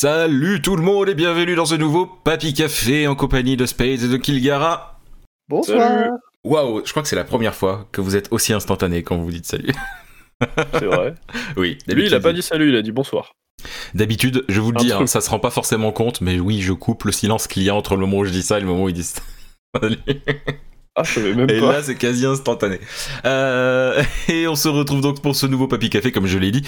Salut tout le monde et bienvenue dans ce nouveau Papy Café en compagnie de Space et de Kilgara. Bonsoir. Waouh, je crois que c'est la première fois que vous êtes aussi instantané quand vous vous dites salut. C'est vrai. oui. Lui, il a pas dit salut, il a dit bonsoir. D'habitude, je vous le dis, hein, ça se rend pas forcément compte, mais oui, je coupe le silence qu'il y a entre le moment où je dis ça et le moment où il dit salut. Ah, je savais même Et pas. là, c'est quasi instantané. Euh, et on se retrouve donc pour ce nouveau Papy Café, comme je l'ai dit,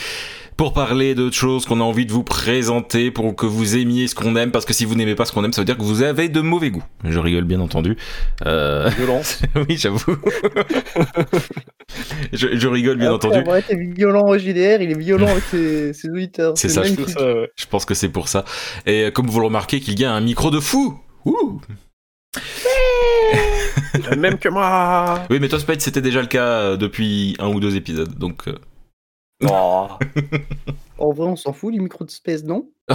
pour parler de choses qu'on a envie de vous présenter, pour que vous aimiez ce qu'on aime, parce que si vous n'aimez pas ce qu'on aime, ça veut dire que vous avez de mauvais goût. Je rigole bien entendu. Euh, Violence. oui, j'avoue. je, je rigole bien Après, entendu. avoir été violent au JDR, il est violent avec ses, ses auditeurs. C'est ça, je ça, ouais. Je pense que c'est pour ça. Et euh, comme vous le remarquez, qu'il y a un micro de fou. Ouh. Même que moi. Oui, mais toi, Spade, c'était déjà le cas euh, depuis un ou deux épisodes, donc. Oh, En vrai, on s'en fout, les micros de space, non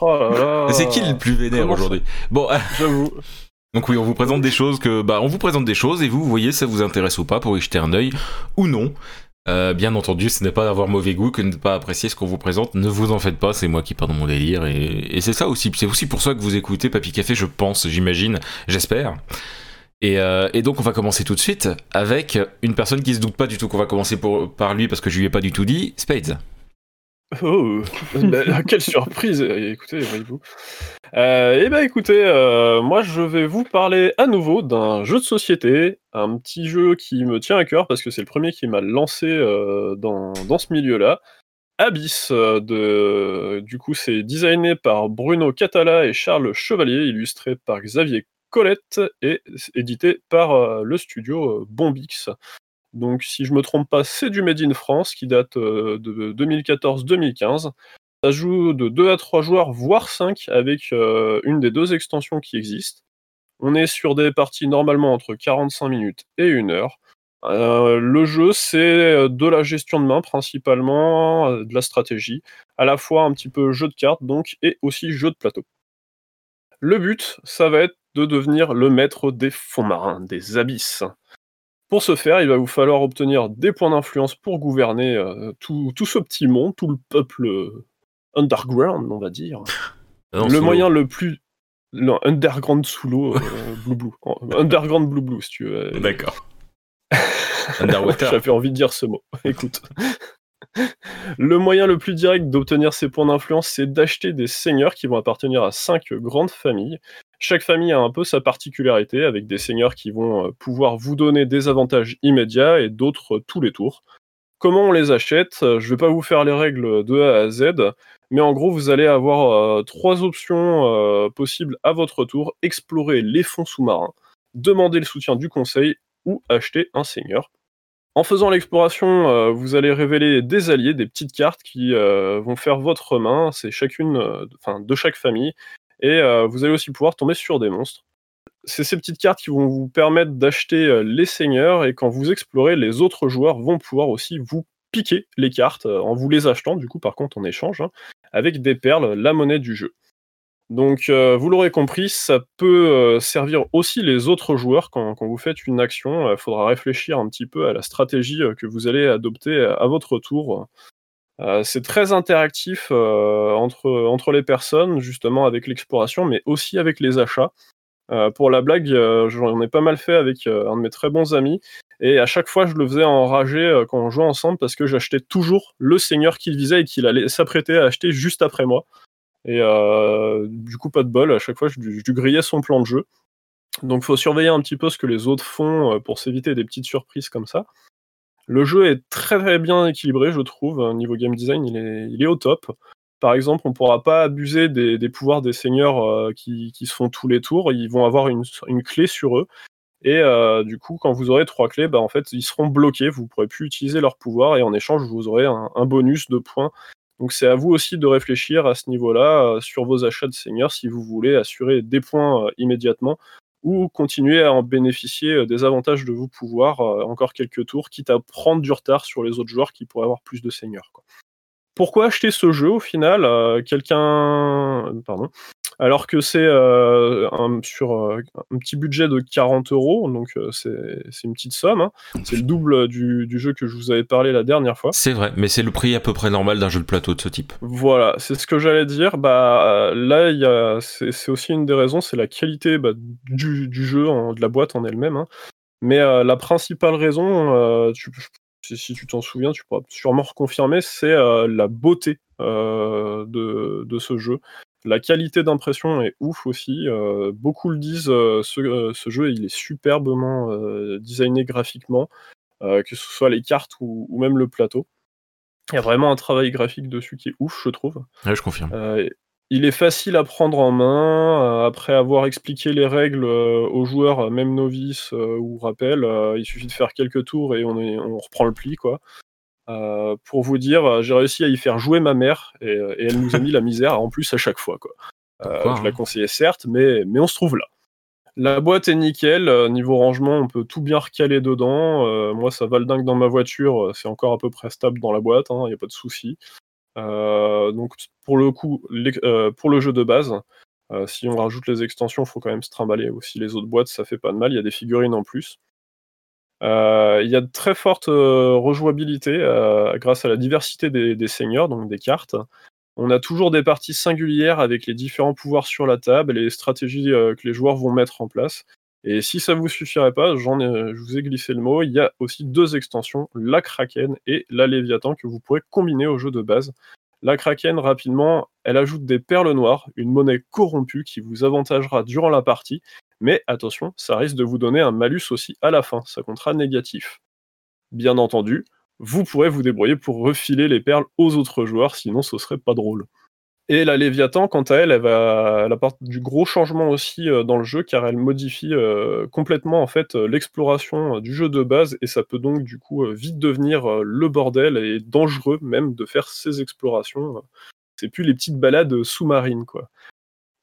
Oh là là. Mais c'est qui le plus vénère aujourd'hui? Bon, J'avoue. donc oui, on vous présente des choses que, bah, on vous présente des choses et vous, vous voyez, ça vous intéresse ou pas pour y jeter un œil ou non. Euh, bien entendu, ce n'est pas d'avoir mauvais goût que de ne pas apprécier ce qu'on vous présente. Ne vous en faites pas, c'est moi qui pars dans mon délire et, et c'est ça aussi. C'est aussi pour ça que vous écoutez Papy Café, je pense, j'imagine, j'espère. Et, euh, et donc on va commencer tout de suite avec une personne qui se doute pas du tout qu'on va commencer par lui parce que je lui ai pas du tout dit, Spades. Oh, bah, quelle surprise Écoutez, voyez-vous. Euh, eh ben, écoutez, euh, moi, je vais vous parler à nouveau d'un jeu de société, un petit jeu qui me tient à cœur parce que c'est le premier qui m'a lancé dans, dans ce milieu-là. Abyss, de, du coup, c'est designé par Bruno Catala et Charles Chevalier, illustré par Xavier Colette et édité par euh, le studio euh, Bombix. Donc, si je me trompe pas, c'est du Made in France qui date euh, de 2014-2015. Ça joue de 2 à 3 joueurs, voire 5, avec une des deux extensions qui existent. On est sur des parties normalement entre 45 minutes et 1 heure. Le jeu, c'est de la gestion de main principalement, de la stratégie, à la fois un petit peu jeu de cartes donc, et aussi jeu de plateau. Le but, ça va être de devenir le maître des fonds marins, des abysses. Pour ce faire, il va vous falloir obtenir des points d'influence pour gouverner euh, tout, tout ce petit monde, tout le peuple euh, underground, on va dire. Non, le moyen le plus. Non, underground sous l'eau, euh, blue blue. Underground blue blue, si tu veux. D'accord. Underwater. J'avais envie de dire ce mot. Écoute. Le moyen le plus direct d'obtenir ces points d'influence, c'est d'acheter des seigneurs qui vont appartenir à cinq grandes familles. Chaque famille a un peu sa particularité, avec des seigneurs qui vont euh, pouvoir vous donner des avantages immédiats et d'autres tous les tours. Comment on les achète? Euh, Je vais pas vous faire les règles de A à Z, mais en gros, vous allez avoir euh, trois options possibles à votre tour explorer les fonds sous-marins, demander le soutien du conseil ou acheter un seigneur. En faisant l'exploration, vous allez révéler des alliés, des petites cartes qui vont faire votre main. C'est chacune, de chaque famille, et euh, vous allez aussi pouvoir tomber sur des monstres. C'est ces petites cartes qui vont vous permettre d'acheter euh, les seigneurs, et quand vous explorez, les autres joueurs vont pouvoir aussi vous piquer les cartes euh, en vous les achetant, du coup par contre en échange, hein, avec des perles, la monnaie du jeu. Donc, vous l'aurez compris, ça peut servir aussi les autres joueurs quand, vous faites une action. Il faudra réfléchir un petit peu à la stratégie que vous allez adopter à votre tour. Euh, c'est très interactif euh, entre, les personnes, justement avec l'exploration, mais aussi avec les achats. Euh, pour la blague, j'en ai pas mal fait avec un de mes très bons amis, et à chaque fois, je le faisais enrager quand on jouait ensemble parce que j'achetais toujours le seigneur qu'il visait et qu'il allait s'apprêter à acheter juste après moi. Et du coup, pas de bol, à chaque fois, je, je grillais son plan de jeu. Donc, faut surveiller un petit peu ce que les autres font pour s'éviter des petites surprises comme ça. Le jeu est très bien équilibré, je trouve. Au Niveau game design, il est, au top. Par exemple, on ne pourra pas abuser des, pouvoirs des seigneurs euh, qui, se font tous les tours. Ils vont avoir une, clé sur eux. Et euh, du coup, quand vous aurez trois clés, bah, en fait, ils seront bloqués. Vous ne pourrez plus utiliser leurs pouvoirs. Et en échange, vous aurez un, bonus de points. Donc c'est à vous aussi de réfléchir à ce niveau-là euh, sur vos achats de seigneurs si vous voulez assurer des points immédiatement ou continuer à en bénéficier euh, des avantages de vos pouvoirs euh, encore quelques tours, quitte à prendre du retard sur les autres joueurs qui pourraient avoir plus de seigneurs. quoi. Pourquoi acheter ce jeu au final Euh, Quelqu'un, pardon, Alors que c'est euh, un, sur euh, un petit budget de 40 euros, donc euh, c'est une petite somme. hein. C'est le double du, du jeu que je vous avais parlé la dernière fois. C'est vrai, mais c'est le prix à peu près normal d'un jeu de plateau de ce type. Voilà, c'est ce que j'allais dire. Bah là, c'est aussi une des raisons, c'est la qualité bah, du, du jeu, en- de la boîte en elle-même. hein. Mais euh, la principale raison, euh, tu, si, si tu t'en souviens, tu pourras sûrement reconfirmer, c'est euh, la beauté euh, de, de ce jeu. La qualité d'impression est ouf aussi. euh, beaucoup le disent. euh, ce, euh, ce jeu, il est superbement designé graphiquement, que ce soit les cartes ou, ou même le plateau. Il y a vraiment un travail graphique dessus qui est ouf, je trouve. Ouais, je confirme. Il est facile à prendre en main. après avoir expliqué les règles aux joueurs, même novices ou rappel, il suffit de faire quelques tours et on, est- on reprend le pli, quoi. Euh, pour vous dire, euh, j'ai réussi à y faire jouer ma mère et, euh, et elle nous a mis la misère en plus à chaque fois, quoi. Euh, Pourquoi, je la hein conseillais certes, mais, mais on se trouve là. La boîte est nickel, niveau rangement, on peut tout bien recaler dedans. Euh, moi, ça va le dingue dans ma voiture, c'est encore à peu près stable dans la boîte, il n'y a pas de souci. Donc pour le coup, pour le jeu de base, si on rajoute les extensions, il faut quand même se trimballer aussi les autres boîtes, ça fait pas de mal, il y a des figurines en plus. Euh, Il y a de très fortes euh, rejouabilité euh, grâce à la diversité des, des seigneurs, donc des cartes. On a toujours des parties singulières avec les différents pouvoirs sur la table et les stratégies que les joueurs vont mettre en place. Et si ça vous suffirait pas, je vous ai glissé le mot, il y a aussi deux extensions, la Kraken et la Léviathan, que vous pourrez combiner au jeu de base. La Kraken, rapidement, elle ajoute des perles noires, une monnaie corrompue qui vous avantagera durant la partie, mais attention, ça risque de vous donner un malus aussi à la fin, ça comptera négatif. Bien entendu, vous pourrez vous débrouiller pour refiler les perles aux autres joueurs, sinon ce serait pas drôle. Et la Léviathan, quant à elle, elle, va, elle apporte du gros changement aussi euh, dans le jeu, car elle modifie euh, complètement en fait euh, l'exploration du jeu de base, et ça peut donc du coup vite devenir le bordel et dangereux même de faire ces explorations. C'est plus les petites balades sous-marines quoi.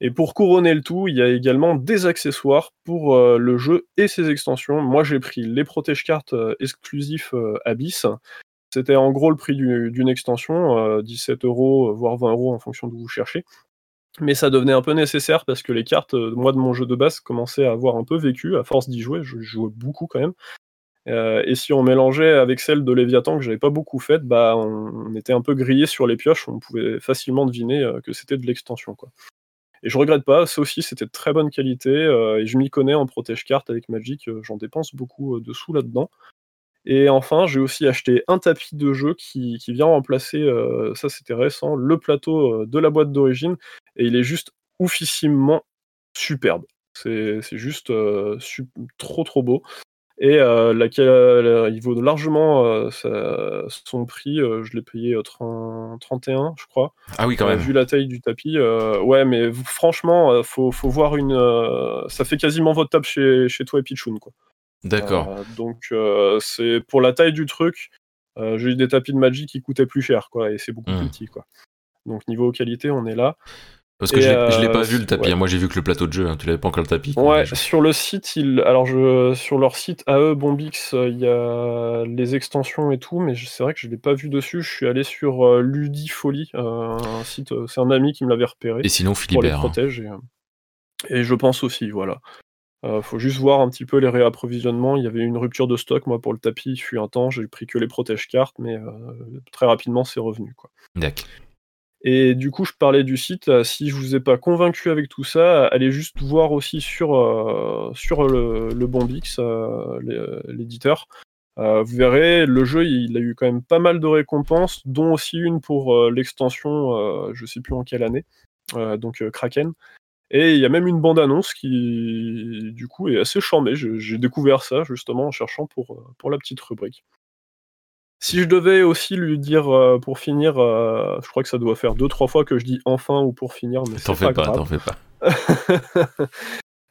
Et pour couronner le tout, il y a également des accessoires pour euh, le jeu et ses extensions. Moi, j'ai pris les protège-cartes euh, exclusifs euh, Abyss. C'était en gros le prix du- d'une extension, euh, 17 euros, voire 20 euros en fonction d'où vous cherchez. Mais ça devenait un peu nécessaire parce que les cartes, moi de mon jeu de base, commençaient à avoir un peu vécu à force d'y jouer. Je jouais beaucoup quand même. Et si on mélangeait avec celle de Léviathan que j'avais pas beaucoup faite, bah on, était un peu grillé sur les pioches. On pouvait facilement deviner que c'était de l'extension, quoi. Et je regrette pas, ça aussi c'était de très bonne qualité, euh, et je m'y connais en protège-carte avec Magic, euh, j'en dépense beaucoup euh, de sous là-dedans. Et enfin, j'ai aussi acheté un tapis de jeu qui, vient remplacer, ça c'était récent, le plateau de la boîte d'origine, et il est juste oufissimement superbe. C'est juste trop trop beau. Et euh, laquelle, euh, il vaut largement euh, sa- son prix, euh, je l'ai payé euh, 30 31 je crois. Ah oui, quand même. vu la taille du tapis, ouais, mais franchement, faut, faut voir une. ça fait quasiment votre table chez, chez toi et Pichoun, quoi. D'accord. Donc, c'est pour la taille du truc. J'ai eu des tapis de Magic qui coûtaient plus cher, quoi, et c'est beaucoup Hmm. plus petit, quoi. Donc, niveau qualité, on est là. Parce que et, je l'ai- l'ai euh, pas vu le tapis. ouais. hein. Moi, j'ai vu que le plateau de jeu. hein. Tu l'avais pas encore le tapis. Ouais, sur le site, il... alors je... sur leur site AE Bombix, euh, il y a les extensions et tout, mais c'est vrai que je l'ai pas vu dessus. Je suis allé sur euh, Ludifolie, un site, c'est un ami qui me l'avait repéré. Et sinon, pour les Philibert. hein. protège. Et, et je pense aussi, voilà. Euh, faut juste voir un petit peu les réapprovisionnements. Il y avait une rupture de stock, moi, pour le tapis. Il fut un temps, j'ai pris que les protège-cartes, mais euh, très rapidement, c'est revenu. Quoi. D'accord. Et du coup, je parlais du site. euh, Si je vous ai pas convaincu avec tout ça, allez juste voir aussi sur, euh, sur le, le Bombix, euh, l'é- l'éditeur. Vous verrez, le jeu, il a eu quand même pas mal de récompenses, dont aussi une pour l'extension, je sais plus en quelle année, donc Kraken. Et il y a même une bande-annonce qui, du coup, est assez charmée. J'ai découvert ça justement en cherchant pour, pour la petite rubrique. Si je devais aussi lui dire euh, pour finir, euh, je crois que ça doit faire deux trois fois que je dis enfin ou pour finir, mais T'en fais pas t'en fais pas.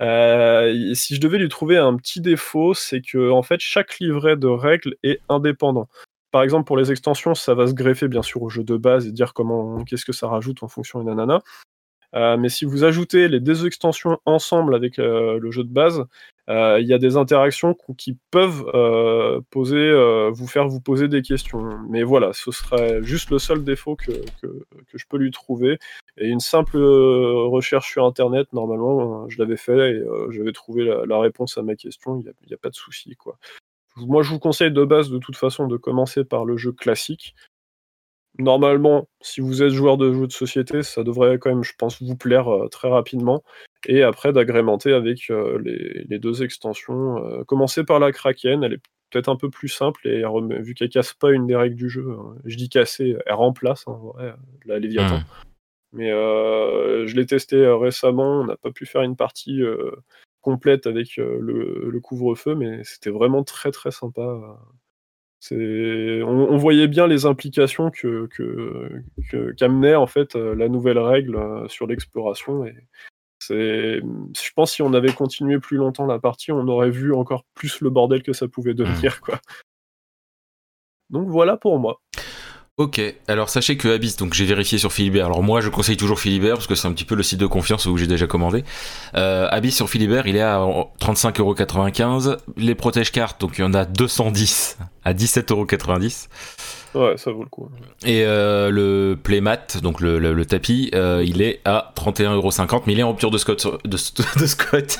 Euh, si je devais lui trouver un petit défaut, c'est que en fait chaque livret de règles est indépendant. Par exemple, pour les extensions, ça va se greffer bien sûr au jeu de base et dire comment, qu'est-ce que ça rajoute en fonction et nanana. Mais si vous ajoutez les deux extensions ensemble avec le jeu de base, il y a des interactions qui peuvent euh, euh, vous faire vous poser des questions. Mais voilà, ce serait juste le seul défaut que, que, je peux lui trouver. Et une simple recherche sur Internet, normalement, je l'avais fait et j'avais trouvé la, la, réponse à ma question. Il n'y a, a, pas de souci, quoi. Moi, je vous conseille de base, de toute façon, de commencer par le jeu classique normalement, si vous êtes joueur de jeux de société, ça devrait quand même, je pense, vous plaire euh, très rapidement. Et après, d'agrémenter avec euh, les, deux extensions. Euh, commencer par la Kraken, elle est peut-être un peu plus simple, et vu qu'elle casse pas une des règles du jeu, hein, je dis casser, elle remplace hein, la Léviathan. Mmh. Mais je l'ai testé récemment, on n'a pas pu faire une partie complète avec le, le couvre-feu, mais c'était vraiment très très sympa on, voyait bien les implications que, qu'amenait en fait euh, la nouvelle règle euh, sur l'exploration. Et je pense si on avait continué plus longtemps la partie, on aurait vu encore plus le bordel que ça pouvait devenir, quoi. Donc voilà pour moi. Ok, alors sachez que Abyss, donc j'ai vérifié sur Philibert. Alors moi je conseille toujours Philibert parce que c'est un petit peu le site de confiance où j'ai déjà commandé. Euh, Abyss sur Philibert, il est à 35,95€. Les protège cartes, donc il y en a 210 à 17,90€. Ouais, ça vaut le coup. Et euh, le playmat, donc le, le, tapis, euh, il est à 31,50€, mais il est en rupture de de, de de, scotch.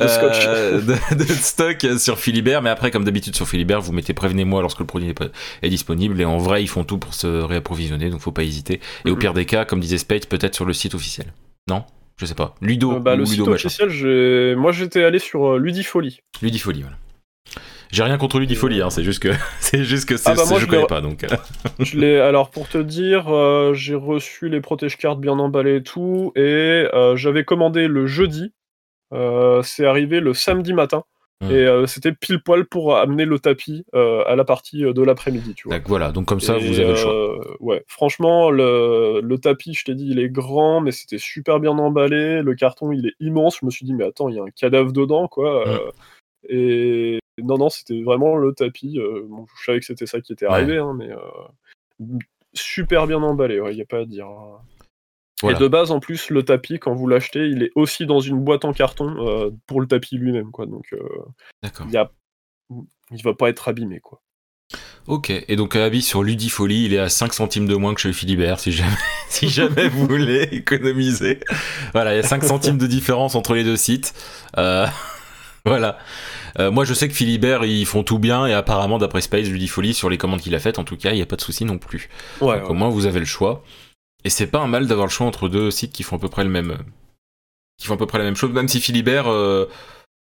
Euh, de, stock sur Philibert. Mais après, comme d'habitude sur Philibert, vous mettez prévenez-moi lorsque le produit est, disponible. Et en vrai, ils font tout pour se réapprovisionner, donc faut pas hésiter. Et au mm. pire des cas, comme disait Spade, peut-être sur le site officiel. Non? Je sais pas. Ludo. bah, le site officiel, moi j'étais allé sur Ludifolie. Ludifolie, voilà. J'ai rien contre Ludifolie, hein, c'est juste que c'est juste que ah bah je, connais pas donc. je l'ai alors pour te dire, euh, j'ai reçu les protège cartes bien emballées et tout, et euh, j'avais commandé le jeudi. Euh, c'est arrivé le samedi matin. Hmm. Et c'était pile poil pour amener le tapis à la partie de l'après-midi, tu vois. voilà, donc comme ça vous avez le choix. Ouais, franchement, le, le tapis, je t'ai dit, il est grand, mais c'était super bien emballé. Le carton, il est immense. Je me suis dit, mais attends, il y a un cadavre dedans, quoi. Hmm. Et non, non, c'était vraiment le tapis. Euh, je savais que c'était ça qui était arrivé, hein, mais euh, super bien emballé, il n'y a pas à dire. Hein. Et de base, en plus, le tapis, quand vous l'achetez, il est aussi dans une boîte en carton euh, pour le tapis lui-même, quoi. Donc, il y a... il va pas être abîmé, quoi. Ok, et donc avis sur Ludifolie, il est à 5 centimes de moins que chez Philibert, si jamais, si jamais vous voulez économiser. Voilà, il y a 5 centimes de différence entre les deux sites. Voilà. Euh, moi, je sais que Philibert, ils font tout bien et apparemment, d'après Space, lui dit folie sur les commandes qu'il a faites. En tout cas, il n'y a pas de souci non plus. Ouais, Donc, au moins, vous avez le choix. Et c'est pas un mal d'avoir le choix entre deux sites qui font à peu près le même, qui font à peu près la même chose. Même si Philibert euh,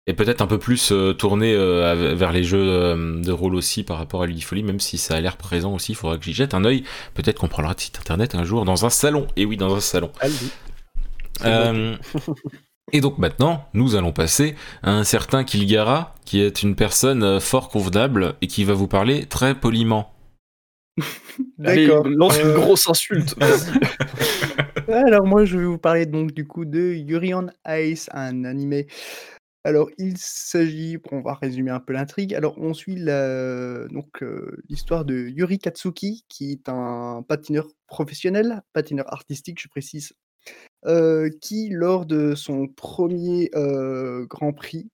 est peut-être un peu plus euh, tourné vers les jeux de rôle aussi par rapport à Ludifolie, même si ça a l'air présent aussi. Il faudra que j'y jette un œil. Peut-être qu'on prendra le site internet un jour dans un salon. Et oui, dans un salon. et donc maintenant, nous allons passer à un certain Kilgara, qui est une personne euh, fort convenable et qui va vous parler très poliment. D'accord. Lance une euh, grosse insulte. Alors moi, je vais vous parler donc du coup de Yuri on Ice, un animé. Alors il s'agit, on va résumer un peu l'intrigue. Alors on suit donc euh, l'histoire de Yuri Katsuki, qui est un patineur professionnel, patineur artistique, je précise, euh, qui, lors de son premier euh, Grand Prix,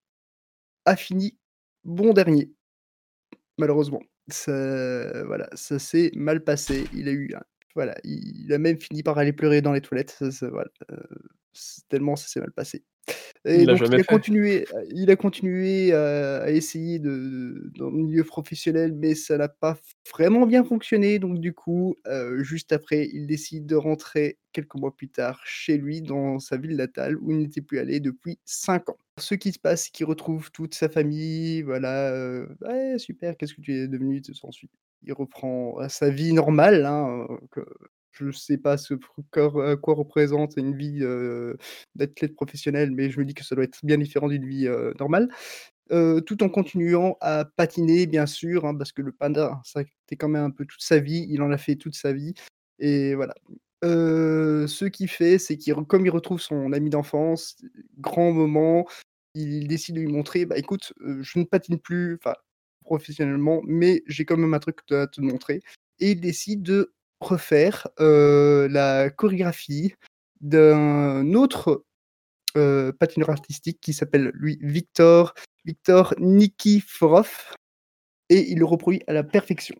a fini bon dernier. Malheureusement. Ça, voilà, ça s'est mal passé. Il a eu voilà, il a même fini par aller pleurer dans les toilettes. euh, tellement ça s'est mal passé. Et il, a continué, il a continué à essayer de, dans le milieu professionnel, mais ça n'a pas vraiment bien fonctionné. Donc du coup, juste après, il décide de rentrer quelques mois plus tard chez lui, dans sa ville natale, où il n'était plus allé depuis 5 ans. Ce qui se passe, c'est qu'il retrouve toute sa famille, voilà, ouais, super, qu'est-ce que tu es devenu. Il reprend sa vie normale, hein, je ne sais pas ce quoi, quoi représente une vie d'athlète professionnel, mais je me dis que ça doit être bien différent d'une vie normale. tout en continuant à patiner, bien sûr, hein, parce que le panda, ça c'était quand même un peu toute sa vie, il en a fait toute sa vie. Et voilà. ce qu'il fait, c'est qu'il, comme il retrouve son ami d'enfance, grand moment, il décide de lui montrer, bah écoute, je ne patine plus, professionnellement, mais j'ai quand même un truc à te montrer. Et il décide de refaire la chorégraphie d'un autre patineur artistique qui s'appelle lui Victor, Victor Nikiforov, et il le reproduit à la perfection.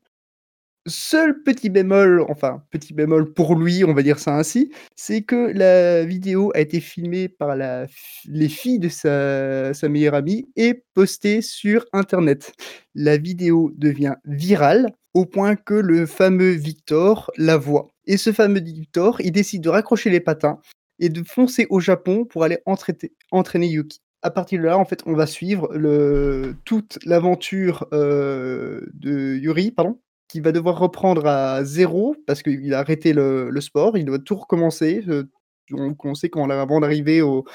Seul petit bémol, enfin petit bémol pour lui, on va dire ça ainsi, c'est que la vidéo a été filmée par les filles de sa, meilleure amie et postée sur Internet. La vidéo devient virale au point que le fameux Victor la voit. Et ce fameux Victor, il décide de raccrocher les patins et de foncer au Japon pour aller entraîner, Yuki. À partir de là, en fait, on va suivre toute l'aventure euh, de Yuri, pardon, qui va devoir reprendre à zéro parce qu'il a arrêté le, sport, il doit tout recommencer. Euh, on, sait qu'avant d'arriver au,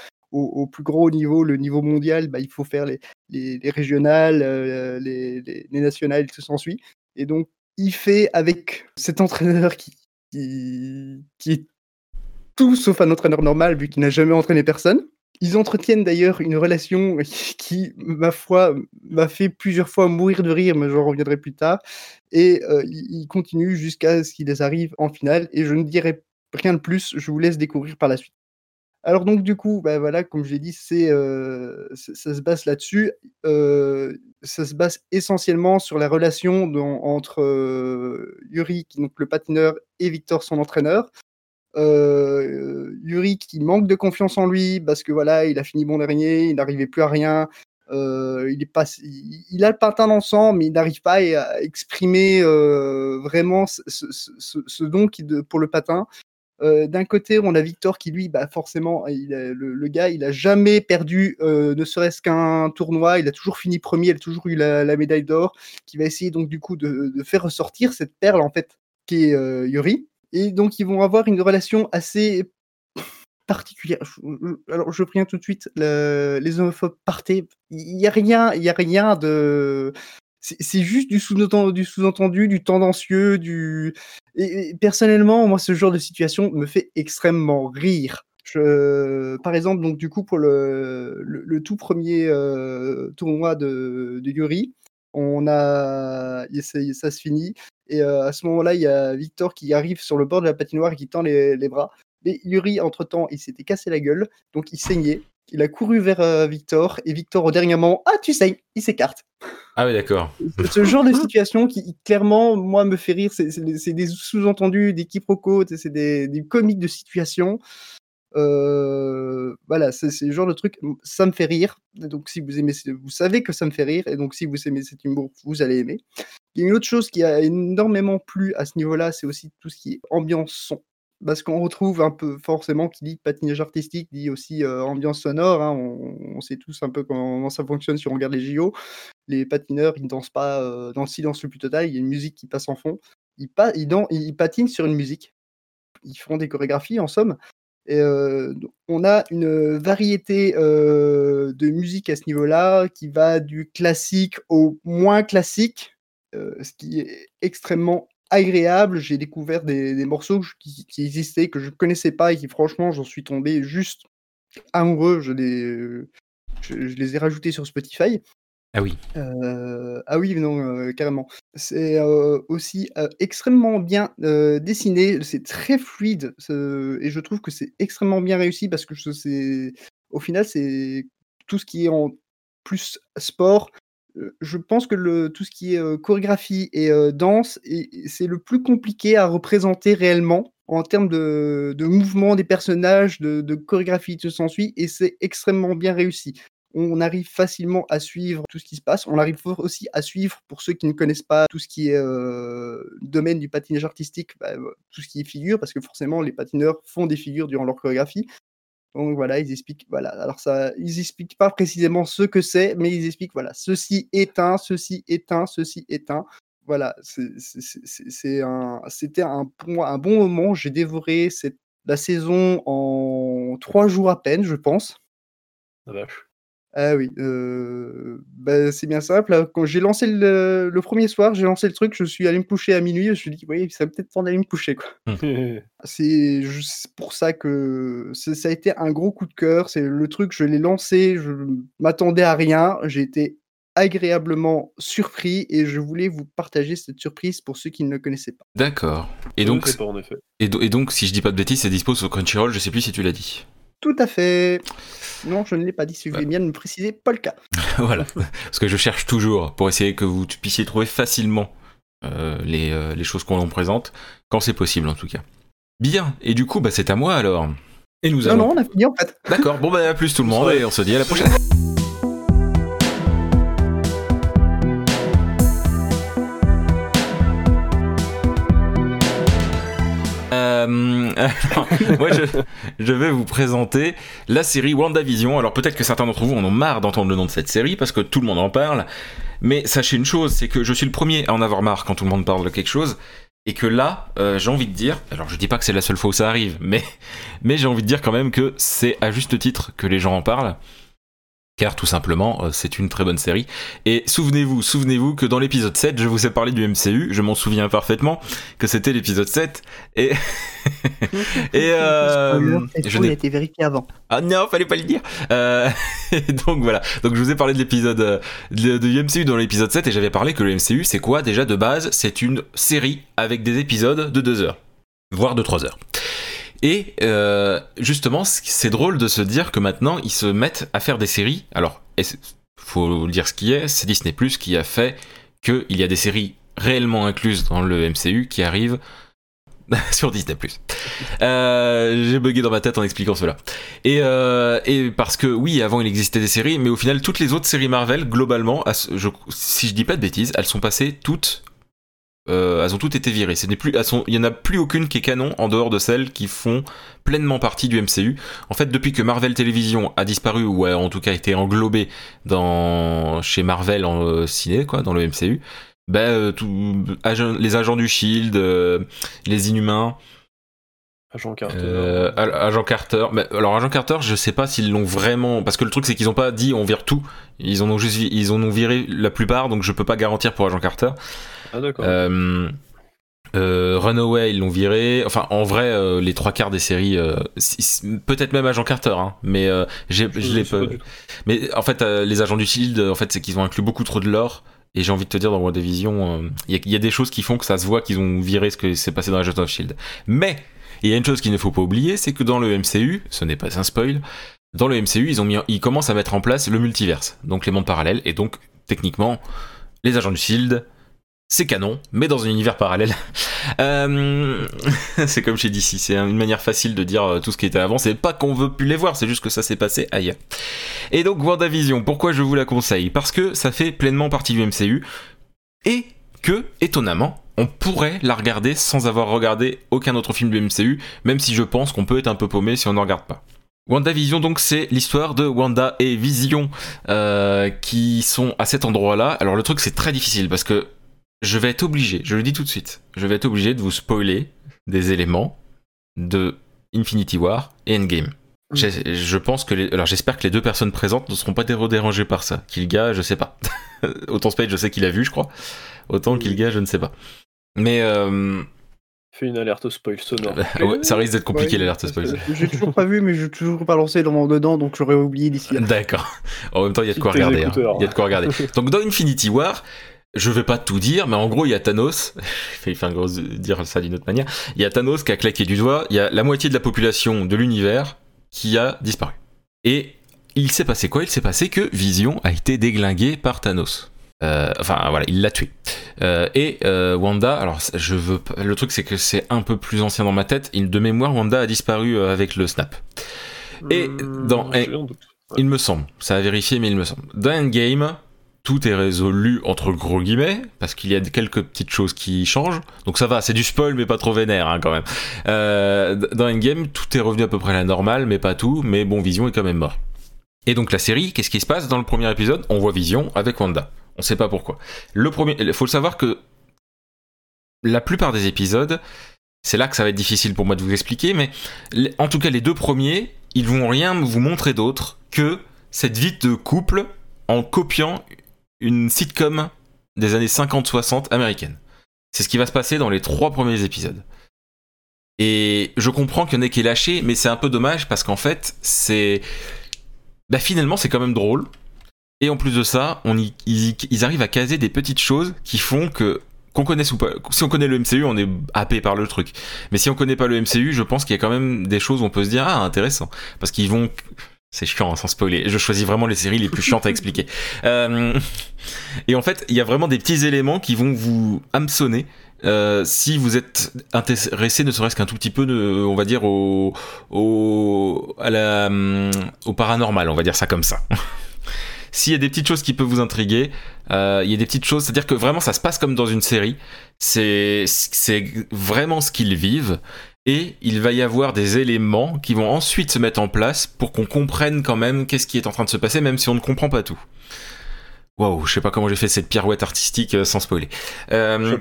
plus gros niveau, le niveau mondial, bah, il faut faire les, les, régionales, euh, les, les, nationales, tout s'ensuit. Et donc, il fait avec cet entraîneur qui, qui est tout sauf un entraîneur normal vu qu'il n'a jamais entraîné personne. Ils entretiennent d'ailleurs une relation qui, ma foi, m'a fait plusieurs fois mourir de rire, mais j'en reviendrai plus tard. Et euh, ils continuent jusqu'à ce qu'ils arrivent en finale. Et je ne dirai rien de plus, je vous laisse découvrir par la suite. Alors donc du coup, bah, voilà, comme je dit, euh, ça se base là-dessus. Euh, ça se base essentiellement sur la relation entre Yuri, le patineur, et Victor, son entraîneur. Euh, Yuri qui manque de confiance en lui parce que voilà, il a fini bon dernier, il n'arrivait plus à rien. Euh, il, il, a le patin dans le sang, mais il n'arrive pas à exprimer euh, vraiment ce, don qui de, pour le patin. D'un côté, on a Victor qui, lui, bah, forcément, le, gars, il a jamais perdu, ne serait-ce qu'un tournoi. Il a toujours fini premier, il a toujours eu la, médaille d'or. Qui va essayer donc du coup de, de, faire ressortir cette perle en fait qui est Yuri. Et donc, ils vont avoir une relation assez particulière. Alors, je préviens tout de suite, les homophobes partaient. Il n'y a rien, il y a rien de. C'est juste du sous-entendu, du, tendancieux, du. Personnellement, moi, ce genre de situation me fait extrêmement rire. Par exemple, donc du coup pour le, tout premier euh, tournoi de, Yuri, on a ça, ça se finit et euh, à ce moment-là, il y a Victor qui arrive sur le bord de la patinoire et qui tend les, bras. Mais Yuri, entre-temps, il s'était cassé la gueule, donc il saignait. Il a couru vers euh, Victor, et Victor, au dernier moment, ah, tu saignes, il s'écarte. Ah oui, d'accord. Ce genre de situation qui, clairement, moi, me fait rire. C'est des sous-entendus, des quiproquos, c'est des, des, comiques de situation. Euh, voilà, c'est le genre de truc, ça me fait rire. Donc, si vous aimez, vous savez que ça me fait rire, et donc si vous aimez cet humour, vous allez aimer. Il y a une autre chose qui a énormément plu à ce niveau-là, c'est aussi tout ce qui est ambiance son. Parce qu'on retrouve un peu forcément qui dit patinage artistique, dit aussi euh, ambiance sonore. Hein. On, sait tous un peu comment, ça fonctionne si on regarde les JO. Les patineurs, ils ne dansent pas euh, dans le silence le plus total. Il y a une musique qui passe en fond. Ils, ils patinent sur une musique. Ils font des chorégraphies en somme. Et, on a une variété de musique à ce niveau-là qui va du classique au moins classique, ce qui est extrêmement agréable. J'ai découvert des, morceaux qui, existaient, que je ne connaissais pas et qui franchement j'en suis tombé juste amoureux. Je les, je les ai rajoutés sur Spotify. Ah oui. ah oui, non, carrément. C'est aussi extrêmement bien dessiné, c'est très fluide, et je trouve que c'est extrêmement bien réussi parce que c'est au final, c'est tout ce qui est en plus sport. je pense que tout ce qui est chorégraphie et danse, c'est le plus compliqué à représenter réellement en termes de, de mouvement des personnages, de, de chorégraphie, tout s'ensuit, et c'est extrêmement bien réussi on arrive facilement à suivre tout ce qui se passe. On arrive aussi à suivre, pour ceux qui ne connaissent pas tout ce qui est euh, domaine du patinage artistique, bah, tout ce qui est figure, parce que forcément, les patineurs font des figures durant leur chorégraphie. Donc voilà, ils expliquent, voilà, alors ça, ils expliquent pas précisément ce que c'est, mais ils expliquent, voilà, ceci est un, ceci est un, ceci est un. Voilà, c'est un, c'était un bon moment. J'ai dévoré cette, la saison en trois jours à peine, je pense. La vache. Ah oui, bah, c'est bien simple, quand j'ai lancé le le 1 soir, j'ai lancé le truc, je suis allé me coucher à minuit. je me suis dit: «Oui, ça peut-être temps d'aller me coucher, quoi». Mmh. C'est pour ça que ça a été un gros coup de cœur. C'est le truc, je l'ai lancé, je m'attendais à rien, j'ai été agréablement surpris et je voulais vous partager cette surprise pour ceux qui ne le connaissaient pas. D'accord et donc et donc si je dis pas de bêtises, c'est dispo sur Crunchyroll, je sais plus si tu l'as dit? Tout à fait. Non, je ne l'ai pas dit, si vous voulez bien me préciser, pas le cas. voilà, parce que je cherche toujours pour essayer que vous puissiez trouver facilement euh, les, les, choses qu'on en présente, quand c'est possible en tout cas. Bien, et du coup, bah, c'est à moi alors. Et nous non, non, on a fini en fait. D'accord, bon bah à plus tout le monde et on se dit à la prochaine. moi, je, vais vous présenter la série WandaVision. Alors, peut-être que certains d'entre vous en ont marre d'entendre le nom de cette série parce que tout le monde en parle. Mais sachez une chose, c'est que je suis le premier à en avoir marre quand tout le monde parle de quelque chose. Et que là, euh, j'ai envie de dire, alors je dis pas que c'est la seule fois où ça arrive, mais j'ai envie de dire quand même que c'est à juste titre que les gens en parlent car tout simplement, euh, c'est une très bonne série. Et souvenez-vous, souvenez-vous que dans l'épisode 7, je vous ai parlé du MCU, je m'en souviens parfaitement, que c'était l'épisode 7, et... et euh, je n'ai été vérifié avant. Ah non, fallait pas le dire. Euh, donc voilà, donc je vous ai parlé de l'épisode de, de, MCU dans l'épisode 7, et j'avais parlé que le MCU, c'est quoi? Déjà de base C'est une série avec des épisodes de 2 heures, voire de 3 heures. Et euh, justement, c'est drôle de se dire que maintenant, ils se mettent à faire des séries. Alors, faut dire ce qui est, c'est Disney Plus qui a fait qu'il y a des séries réellement incluses dans le MCU qui arrivent sur Disney Plus. Euh, j'ai bugué dans ma tête en expliquant cela. Et, euh, et, parce que oui, avant il existait des séries, mais au final toutes les autres séries Marvel, globalement, si je dis pas de bêtises, elles sont passées toutes euh, elles ont toutes été virées. Il y en a plus aucune qui est canon en dehors de celles qui font pleinement partie du MCU. En fait, depuis que Marvel Television a disparu ou a en tout cas été englobé dans chez Marvel en euh, ciné, quoi, dans le MCU, ben euh, les agents du Shield, les Inhumains. Agent Carter. Agent Carter. Ben, alors Agent Carter, je sais pas s'ils l'ont vraiment, parce que le truc c'est qu'ils ont pas dit on vire tout. Ils en ont juste, ils en ont viré la plupart, donc je peux pas garantir pour Agent Carter. Ah, d'accord. Euh, euh, Runaway, ils l'ont viré. Enfin, en vrai, euh, les trois quarts des séries, peut-être même Agent Carter, hein, mais je, l'ai pas. Mais en fait, les agents du Shield, en fait, c'est qu'ils ont inclus beaucoup trop de lore. Et j'ai envie de te dire, dans WandaVision, il y, y, a des choses qui font que ça se voit qu'ils ont viré ce que s'est passé dans Agent of Shield. Mais il y a une chose qu'il ne faut pas oublier, c'est que dans le MCU, ce n'est pas un spoil, dans le MCU, ils ont mis, ils commencent à mettre en place le multiverse, donc les mondes parallèles, et donc techniquement, les agents du Shield, c'est canon, mais dans un univers parallèle. Euh, c'est comme chez DC, c'est une manière facile de dire euh, tout ce qui était avant. C'est pas qu'on veut plus les voir, c'est juste que ça s'est passé ailleurs. Et donc WandaVision, pourquoi je vous la conseille? Parce que ça fait pleinement partie du MCU et que, étonnamment, on pourrait la regarder sans avoir regardé aucun autre film du MCU, même si je pense qu'on peut être un peu paumé si on n'en regarde pas. WandaVision, donc, c'est l'histoire de Wanda et Vision euh, qui sont à cet endroit-là. Alors, le truc, c'est très difficile parce que je vais être obligé, je le dis tout de suite, je vais être obligé de vous spoiler des éléments de Infinity War et Endgame. Je pense que les... alors j'espère que les deux personnes présentes ne seront pas dérangées par ça. Kilga, je sais pas. Autant Spade, je sais qu'il a vu, je crois. Autant Kilga, je ne sais pas. Mais euh... Fais une alerte spoil sonore. ça risque d'être compliqué l'alerte spoil. J'ai toujours pas vu, mais je toujours pas lancé dans mon dedans, donc j'aurais oublié d'ici. D'accord. En même temps, il y a de quoi regarder. Hein. Il y a de quoi regarder. donc dans Infinity War, je vais pas tout dire, mais en gros, il y a Thanos, il fait un gros dire ça d'une autre manière, il y a Thanos qui a claqué du doigt, il y a la moitié de la population de l'univers qui a disparu. Et il s'est passé quoi? Il s'est passé que Vision a été déglingué par Thanos. Euh, enfin voilà, il l'a tué. Euh, et euh, Wanda, alors je veux, le truc c'est que c'est un peu plus ancien dans ma tête. De mémoire, Wanda a disparu avec le snap. Et hmm, dans, il me semble, ça a vérifié, mais il me semble. Dans Endgame, tout est résolu entre gros guillemets parce qu'il y a quelques petites choses qui changent. Donc ça va, c'est du spoil mais pas trop vénère hein, quand même. Dans Endgame, tout est revenu à peu près à la normale, mais pas tout. Mais bon, Vision est quand même mort. Et donc la série, qu'est-ce qui se passe dans le premier épisode? On voit Vision avec Wanda. On sait pas pourquoi. Le premier, il faut le savoir que la plupart des épisodes, c'est là que ça va être difficile pour moi de vous expliquer, mais en tout cas les deux premiers, ils vont rien vous montrer d'autre que cette vie de couple en copiant une sitcom des années 50-60 américaine. C'est ce qui va se passer dans les trois premiers épisodes. Et je comprends qu'il y en ait qui est lâché, mais c'est un peu dommage parce qu'en fait, c'est. Bah, finalement, c'est quand même drôle. Et en plus de ça, on ils, arrivent à caser des petites choses qui font que qu'on connaisse ou pas. Si on connaît le MCU, on est happé par le truc. Mais si on connaît pas le MCU, je pense qu'il y a quand même des choses où on peut se dire ah intéressant parce qu'ils vont c'est chiant hein, sans spoiler. Je choisis vraiment les séries les plus chiantes à expliquer. Euh, et en fait, il y a vraiment des petits éléments qui vont vous hameçonner. Euh, si vous êtes intéressé, ne serait-ce qu'un tout petit peu, de, on va dire au, au, à la, au paranormal, on va dire ça comme ça. S'il y a des petites choses qui peuvent vous intriguer, euh, il y a des petites choses, c'est-à-dire que vraiment ça se passe comme dans une série. C'est vraiment ce qu'ils vivent. Et il va y avoir des éléments qui vont ensuite se mettre en place pour qu'on comprenne quand même qu'est-ce qui est en train de se passer, même si on ne comprend pas tout. Waouh, je sais pas comment j'ai fait cette pirouette artistique euh, sans spoiler. Euh,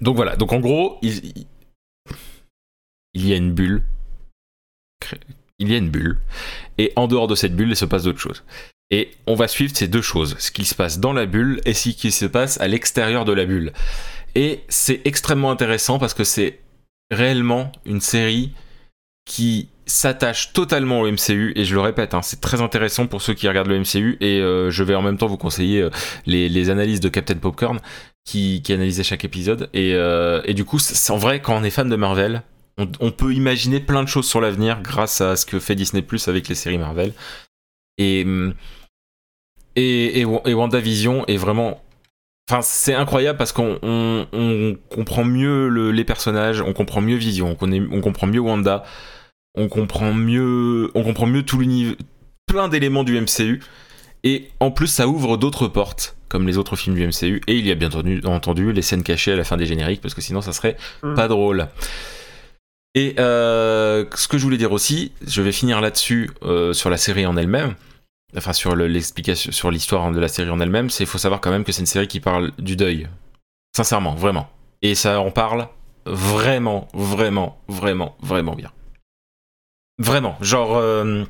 donc voilà, donc en gros, il, il y a une bulle. Il y a une bulle. Et en dehors de cette bulle, il se passe d'autres choses. Et on va suivre ces deux choses, ce qui se passe dans la bulle et ce qui se passe à l'extérieur de la bulle. Et c'est extrêmement intéressant parce que c'est réellement une série qui s'attache totalement au MCU et je le répète, hein, c'est très intéressant pour ceux qui regardent le MCU et euh, je vais en même temps vous conseiller euh, les, analyses de Captain Popcorn qui, qui analysait chaque épisode et, euh, et du coup c'est en vrai quand on est fan de Marvel on, on peut imaginer plein de choses sur l'avenir grâce à ce que fait Disney Plus avec les séries Marvel et hum, et, et, et WandaVision est vraiment Enfin, c'est incroyable parce qu'on on, comprend mieux les personnages, on comprend mieux Vision, on, connaît, on comprend mieux Wanda, on comprend mieux, on comprend mieux tout l'univers, plein d'éléments du MCU. Et en plus, ça ouvre d'autres portes, comme les autres films du MCU. Et il y a bien entendu, les scènes cachées à la fin des génériques, parce que sinon, ça serait mm. pas drôle. Et euh, ce que je voulais dire aussi, je vais finir là-dessus euh, sur la série en elle-même enfin sur l'explication, sur l'histoire de la série en elle-même, c'est faut savoir quand même que c'est une série qui parle du deuil. Sincèrement, vraiment. Et ça en parle vraiment, vraiment, vraiment, vraiment bien. Vraiment, genre euh,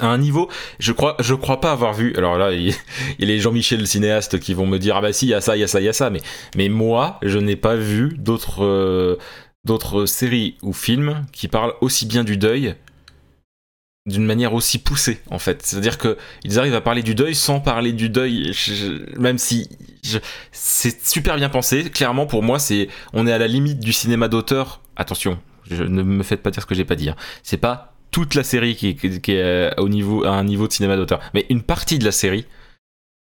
à un niveau, je crois, je crois pas avoir vu. Alors là, il y, a les Jean-Michel cinéastes qui vont me dire ah bah si, il y a ça, il y a ça, il y a ça, mais mais moi, je n'ai pas vu d'autres euh, d'autres séries ou films qui parlent aussi bien du deuil d'une manière aussi poussée en fait. C'est-à-dire que ils arrivent à parler du deuil sans parler du deuil, même si c'est super bien pensé. Clairement pour moi c'est on est à la limite du cinéma d'auteur. Attention, je, ne me faites pas dire ce que j'ai pas dit. Hein. C'est pas toute la série qui, qui, est euh, au niveau à un niveau de cinéma d'auteur, mais une partie de la série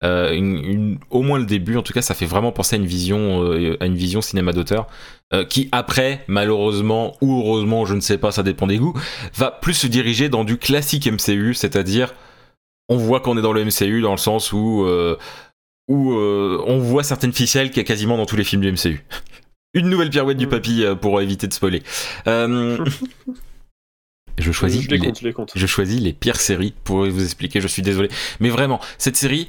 euh, une, au moins le début, en tout cas, ça fait vraiment penser à une vision, euh, à une vision cinéma d'auteur, euh, qui après, malheureusement ou heureusement, je ne sais pas, ça dépend des goûts, va plus se diriger dans du classique MCU, c'est-à-dire, on voit qu'on est dans le MCU dans le sens où, où on voit certaines ficelles qu'il y a quasiment dans tous les films du MCU. une nouvelle pirouette du papy pour éviter de spoiler. Je choisis, je, les, je choisis les pires séries pour vous expliquer, je suis désolé. Mais vraiment, cette série,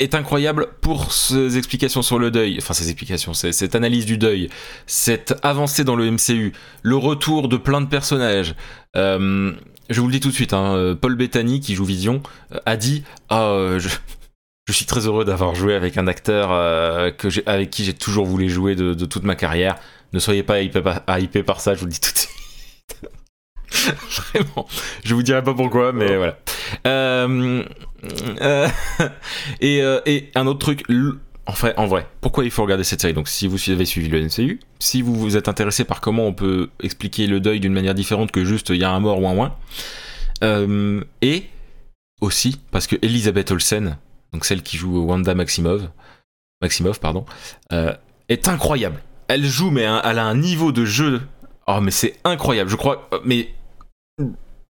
est incroyable pour ses explications sur le deuil, enfin ses explications, cette analyse du deuil, cette avancée dans le MCU, le retour de plein de personnages. Euh, je vous le dis tout de suite, hein, Paul Bettany qui joue Vision euh, a dit oh, je, je, suis très heureux d'avoir joué avec un acteur que avec qui j'ai toujours voulu jouer de, toute ma carrière. Ne soyez pas hypé par, par ça, je vous le dis tout de suite. Vraiment. Je vous dirai pas pourquoi, mais voilà. Euh, euh, et, euh, et, un autre truc. En vrai, pourquoi il faut regarder cette série? Donc, si vous avez suivi le MCU, si vous vous êtes intéressé par comment on peut expliquer le deuil d'une manière différente que juste il y a un mort ou un moins, et aussi parce que Elisabeth Olsen, donc celle qui joue Wanda Maximov, Maximov pardon, est incroyable. Elle joue, mais elle a un niveau de jeu. Oh, mais c'est incroyable. Je crois, mais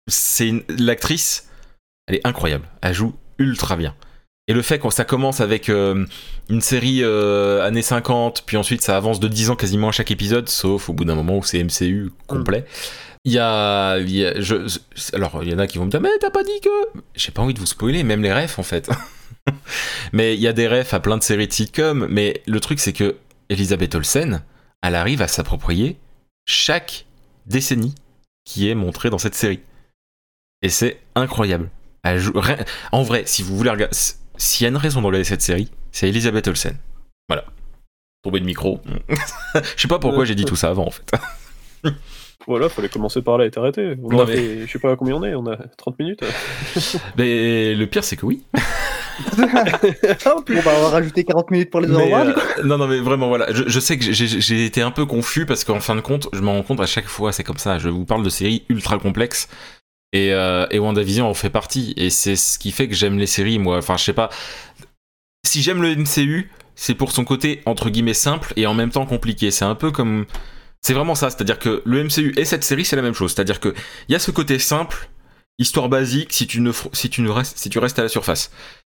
c'est l'actrice, elle est incroyable. Elle joue ultra bien. Et le fait que ça commence avec euh, une série euh, années 50, puis ensuite ça avance de 10 ans quasiment à chaque épisode, sauf au bout d'un moment où c'est MCU complet. Il y a, alors il y en a qui vont me dire mais t'as pas dit que, j'ai pas envie de vous spoiler, même les refs en fait. mais il y a des refs à plein de séries de sitcoms, mais le truc c'est que Elisabeth Olsen, elle arrive à s'approprier chaque décennie qui est montrée dans cette série. Et c'est incroyable. En vrai, si vous voulez regarder. S'il y a une raison de regarder cette série, c'est Elisabeth Olsen. Voilà. Tomber de micro. Je sais pas pourquoi j'ai dit tout ça avant en fait. Voilà, fallait commencer par là et t'arrêter. On je sais pas combien on est, on a 30 minutes. mais le pire, c'est que oui. bon, bah, on va rajouter 40 minutes pour les Mais, euh, non, non, mais vraiment, voilà. Je, je sais que j'ai- j'ai été un peu confus parce qu'en fin de compte, je me rends compte à chaque fois, c'est comme ça. Je vous parle de séries ultra complexes. Et, euh, et WandaVision en fait partie. Et c'est ce qui fait que j'aime les séries, moi. Enfin, je sais pas. Si j'aime le MCU, c'est pour son côté, entre guillemets, simple et en même temps compliqué. C'est un peu comme. C'est vraiment ça. C'est-à-dire que le MCU et cette série, c'est la même chose. C'est-à-dire qu'il y a ce côté simple, histoire basique, si tu, ne, si, tu ne restes, si tu restes à la surface.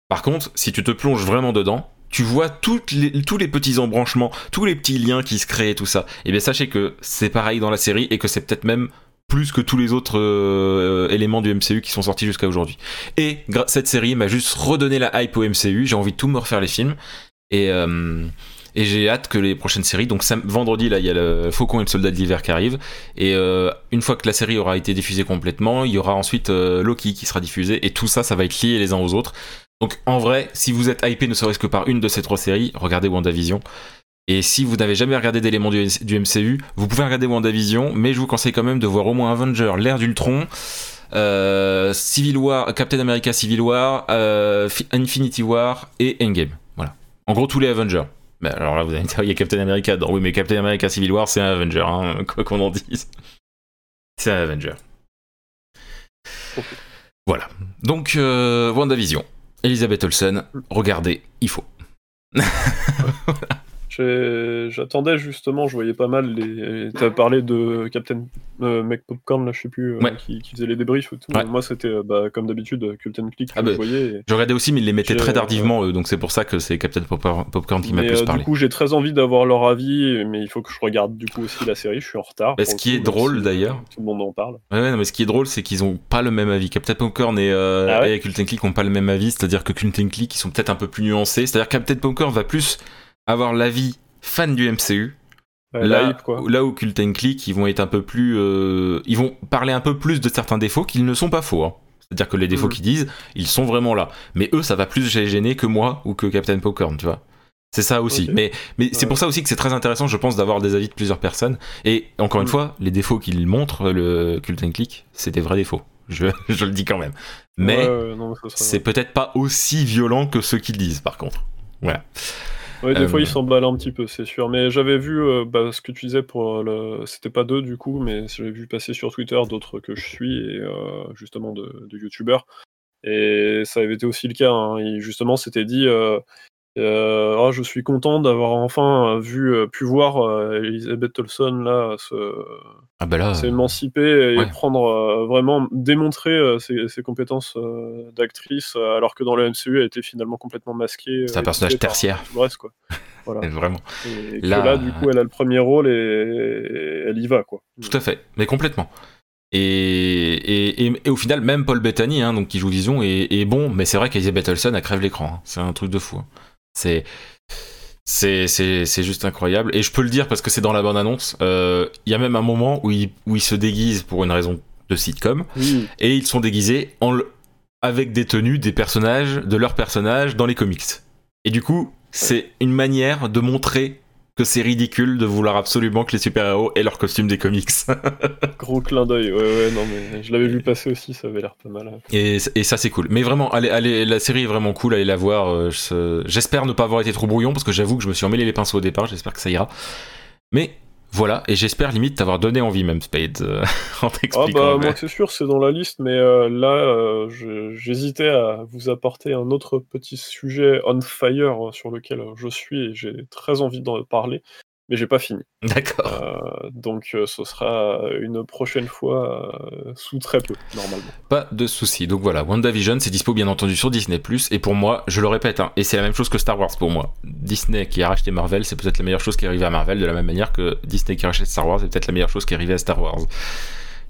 Par contre, si tu te plonges vraiment dedans, tu vois les- tous les petits embranchements, tous les petits liens qui se créent et tout ça. Et bien sachez que c'est pareil dans la série et que c'est peut-être même plus que tous les autres euh, éléments du MCU qui sont sortis jusqu'à aujourd'hui. Et cette série m'a juste redonné la hype au MCU, j'ai envie de tout me refaire les films. Et, euh, j'ai hâte que les prochaines séries, donc vendredi là il y a le Faucon et le Soldat de l'hiver qui arrivent, et euh, une fois que la série aura été diffusée complètement, il y aura ensuite Loki qui sera diffusé, et tout ça, ça va être lié les uns aux autres. Donc en vrai, si vous êtes hypé ne serait-ce que par une de ces trois séries, regardez WandaVision. Et si vous n'avez jamais regardé d'éléments du, MCU, vous pouvez regarder WandaVision, mais je vous conseille quand même de voir au moins Avenger, l'ère d'Ultron, euh, Civil War, Captain America Civil War, euh, Fi- Infinity War et Endgame. Voilà. En gros, tous les Avengers. Alors là, vous allez dire, il y a Captain America dedans. Oui, mais Captain America Civil War, c'est un Avenger, hein, quoi qu'on en dise. C'est un Avenger. Voilà. Donc, euh, WandaVision. Elisabeth Olsen, regardez, il faut. J'ai- J'attendais justement, je voyais pas mal les. T'as parlé de Captain euh, Mec Popcorn, là, je sais plus, euh, Ouais. qui, qui faisait les débriefs et tout. Ouais. Moi, c'était euh, bah, comme d'habitude, euh, and Click Ah bah, je regardais aussi, mais ils les mettaient très tardivement, eux, donc c'est pour ça que c'est Captain Popcorn, qui m'a plus euh, parlé. du coup, j'ai très envie d'avoir leur avis, mais il faut que je regarde du coup aussi la série. Je suis en retard. Bah, ce qui est drôle, euh, d'ailleurs. Tout le monde en parle. Ouais, non, mais ce qui est drôle, c'est qu'ils ont pas le même avis. Captain Popcorn et, euh, Ah et Click ont pas le même avis, c'est-à-dire que and Click, ils sont peut-être un peu plus nuancés. C'est-à-dire que Captain Popcorn va plus avoir l'avis fan du MCU. Ouais, là, hype, quoi. là où Cult and Click, ils vont être un peu plus. euh, ils vont parler un peu plus de certains défauts qu'ils ne sont pas faux. hein. C'est-à-dire que les défauts Mhm. qu'ils disent, ils sont vraiment là. Mais eux, ça va plus les gêner que moi ou que Captain Popcorn, tu vois. C'est ça aussi. Mais, mais c'est pour ça aussi que c'est très intéressant, je pense, d'avoir des avis de plusieurs personnes. Et encore une Mhm. fois, les défauts qu'ils montrent, le Cult and Click, c'est des vrais défauts. Je, je le dis quand même. Mais Ouais, c'est peut-être pas aussi violent que ceux qu'ils disent, par contre. Voilà. Ouais, des Euh, fois, ils s'emballent un petit peu, c'est sûr. Mais j'avais vu euh, bah, ce que tu disais pour le. C'était pas deux du coup, mais j'avais vu passer sur Twitter d'autres que je suis, et euh, justement de, de youtubeurs. Et ça avait été aussi le cas. Hein. Il, justement, c'était dit euh, euh, Ah, Je suis content d'avoir enfin euh, vu, euh, pu voir euh, Elisabeth Olson là, se, Ah bah là. s'émanciper et ouais. prendre euh, vraiment démontrer euh, ses, ses compétences euh, d'actrice, euh, alors que dans le MCU, elle était finalement complètement masquée. C'est un euh, personnage tertiaire. Reste, quoi. Voilà. euh, Vraiment. Et Là- là, du coup, elle a le premier rôle et, et elle y va, quoi. Tout à fait, mais complètement. Et, et, et- et au final, même Paul Bettany, hein, donc qui joue Vision, est, est bon, mais c'est vrai qu'Elizabeth Olsen a crève l'écran. hein. C'est un truc de fou. hein. C'est. C'est, juste incroyable. Et je peux le dire parce que c'est dans la bande-annonce. euh, Il y a même un moment où ils, où ils se déguisent pour une raison de sitcom. Oui, Et ils sont déguisés en, avec des tenues des personnages, de leurs personnages dans les comics. Et du coup, c'est une manière de montrer que c'est ridicule de vouloir absolument que les super-héros aient leur costume des comics. gros clin d'œil. Ouais, ouais, non, mais je l'avais vu passer aussi, ça avait l'air pas mal. hein. Et, et ça c'est cool. Mais vraiment, allez, allez, la série est vraiment cool, allez la voir. euh, je- J'espère ne pas avoir été trop brouillon parce que j'avoue que je me suis emmêlé les pinceaux au départ. J'espère que ça ira. Mais voilà, et j'espère limite t'avoir donné envie même Spade euh, en Ah t'expliquant. bah, mais- moi, c'est sûr, c'est dans la liste, mais euh, là, euh, j'hésitais à vous apporter un autre petit sujet on fire euh, sur lequel euh, je suis et j'ai très envie d'en parler, mais j'ai pas fini. D'accord. Euh, donc, euh, ce sera une prochaine fois euh, sous très peu, normalement. Pas de souci. Donc voilà, WandaVision, c'est dispo bien entendu sur Disney+. Et pour moi, je le répète, hein, et c'est la même chose que Star Wars pour moi. Disney qui a racheté Marvel, c'est peut-être la meilleure chose qui est arrivée à Marvel, de la même manière que Disney qui a racheté Star Wars, c'est peut-être la meilleure chose qui est arrivée à Star Wars.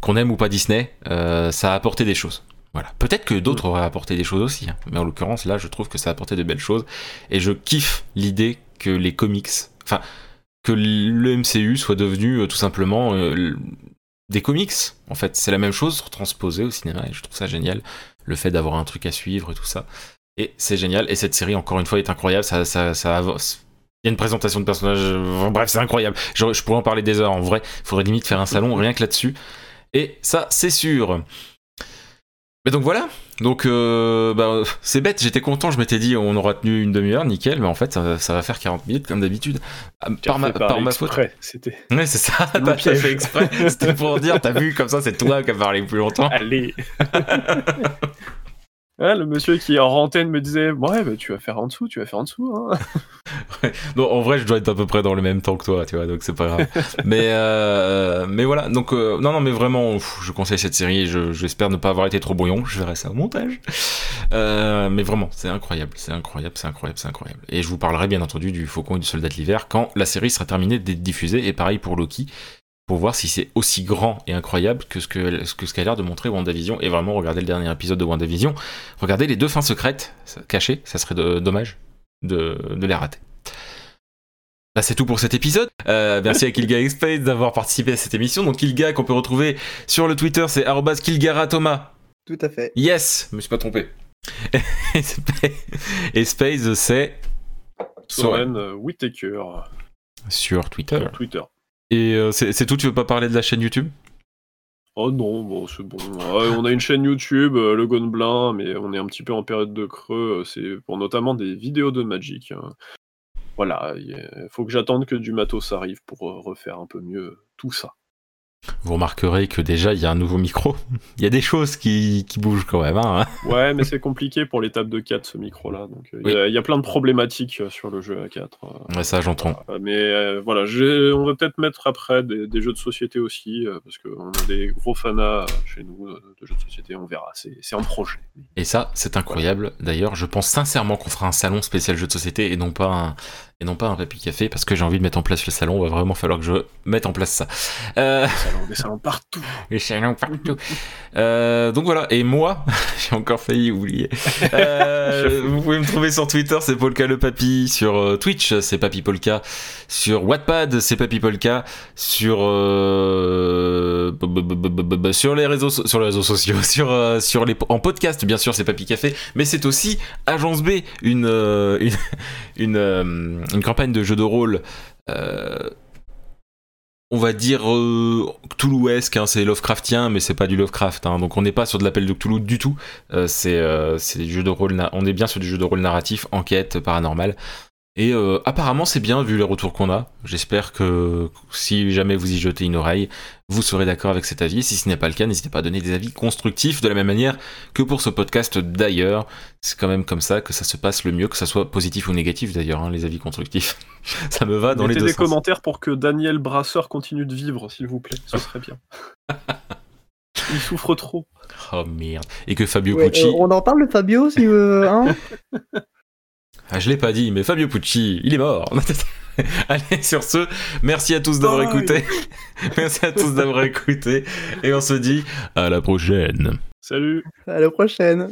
Qu'on aime ou pas Disney, ça a apporté des choses. Voilà. Peut-être que d'autres auraient apporté des choses aussi, hein. mais en l'occurrence, là, je trouve que ça a apporté de belles choses. Et je kiffe l'idée que les comics, enfin, que le MCU soit devenu euh, tout simplement euh, des comics. En fait, c'est la même chose transposée au cinéma et je trouve ça génial. Le fait d'avoir un truc à suivre et tout ça. Et c'est génial. Et cette série, encore une fois, est incroyable. Ça, ça, ça avance. Il y a une présentation de personnages. euh, Bref, c'est incroyable. Je, je pourrais en parler des heures en vrai. Il faudrait limite faire un salon rien que là-dessus. Et ça, c'est sûr. Mais donc voilà. Donc, euh, bah, c'est bête, j'étais content, je m'étais dit on aura tenu une demi-heure, nickel, mais en fait, ça, ça va faire 40 minutes comme d'habitude. Ah, Par ma, par ma faute. C'était. Ouais, c'est ça, t'as fait exprès. C'était pour dire, t'as vu, comme ça, c'est toi qui as parlé plus longtemps. Allez. Ouais, le monsieur qui en antenne me disait ouais bah, tu vas faire en dessous tu vas faire en dessous hein. Non, en vrai, je dois être à peu près dans le même temps que toi, tu vois, donc c'est pas grave. mais, euh, mais voilà, donc, euh, non, non, mais vraiment, pff, je conseille cette série et je- j'espère ne pas avoir été trop brouillon. Je verrai ça au montage. Euh, mais vraiment, c'est incroyable, c'est incroyable, c'est incroyable, c'est incroyable. Et je vous parlerai bien entendu du Faucon et du Soldat de l'hiver quand la série sera terminée d'être diffusée. Et pareil pour Loki, pour voir si c'est aussi grand et incroyable que ce que ce que ce qu'a l'air de montrer WandaVision. Et vraiment, regardez le dernier épisode de WandaVision. Regardez les deux fins secrètes cachées, ça serait de- dommage de, de les rater. Bah, c'est tout pour cet épisode. Euh, merci à Kilga Space d'avoir participé à cette émission. Donc Kilga qu'on peut retrouver sur le Twitter, c'est arrobas @kilgaratoma. Tout à fait. Yes, je me suis pas trompé. Et Spa- Et Space, c'est Soren euh, Whittaker sur Twitter. sur Twitter Et euh, c'est tout, tu veux pas parler de la chaîne YouTube? Oh non bon c'est bon. On a une chaîne YouTube euh, le Gonblin mais on est un petit peu en période de creux euh, c'est pour notamment des vidéos de Magic hein. voilà il faut que j'attende que du matos arrive pour refaire un peu mieux tout ça Vous remarquerez que déjà il y a un nouveau micro. Il y a des choses qui, qui bougent quand même. Hein Ouais, mais c'est compliqué pour tables de 4 ce micro-là. Donc euh, il y a- il y, a plein de problématiques euh, sur le jeu à 4. euh, ouais, ça j'entends. mais euh, voilà, on va peut-être mettre après des, des jeux de société aussi, euh, parce qu'on a des gros fanas chez nous euh, de jeux de société, on verra, c'est en projet. Et ça, c'est incroyable. D'ailleurs, je pense sincèrement qu'on fera un salon spécial jeu de société et non pas un, et non pas un papy café parce que j'ai envie de mettre en place le salon. Il va vraiment falloir que je mette en place ça. Euh, Des salons, des salons partout. les salons partout. Euh, donc voilà. Et moi, j'ai encore failli oublier. Euh, vous pouvez me trouver sur Twitter, c'est Polka le Papy. Sur euh, Twitch, c'est Papy Polka. Sur Wattpad, c'est Papy Polka. Sur euh, sur les réseaux so- sur les réseaux sociaux, sur euh, sur les en podcast, bien sûr, c'est Papy Café, mais c'est aussi Agence B, une euh, une une, euh, une campagne de jeu de rôle. euh, on va dire euh, Cthulhuesque, hein, c'est Lovecraftien, mais c'est pas du Lovecraft, hein, donc on n'est pas sur de l'appel de Cthulhu du tout. Euh, c'est euh, c'est du jeu de rôle, on est bien sur du jeu de rôle narratif, enquête, paranormal. Et euh, apparemment c'est bien vu les retours qu'on a. J'espère que si jamais vous y jetez une oreille, vous serez d'accord avec cet avis. Si ce n'est pas le cas, n'hésitez pas à donner des avis constructifs de la même manière que pour ce podcast d'ailleurs. C'est quand même comme ça que ça se passe le mieux, que ça soit positif ou négatif d'ailleurs, hein, les avis constructifs. ça me va dans les Mettez deux des sens. commentaires pour que Daniel Brasseur continue de vivre, s'il vous plaît, ce serait bien. Il souffre trop. Oh merde. Et que Fabio Ouais, Pucci. euh, on en parle de Fabio si euh, hein? Ah, je l'ai pas dit, mais Fabio Pucci, il est mort. Allez, sur ce, merci à tous d'avoir écouté. merci à tous d'avoir écouté. Et on se dit à la prochaine. Salut À la prochaine.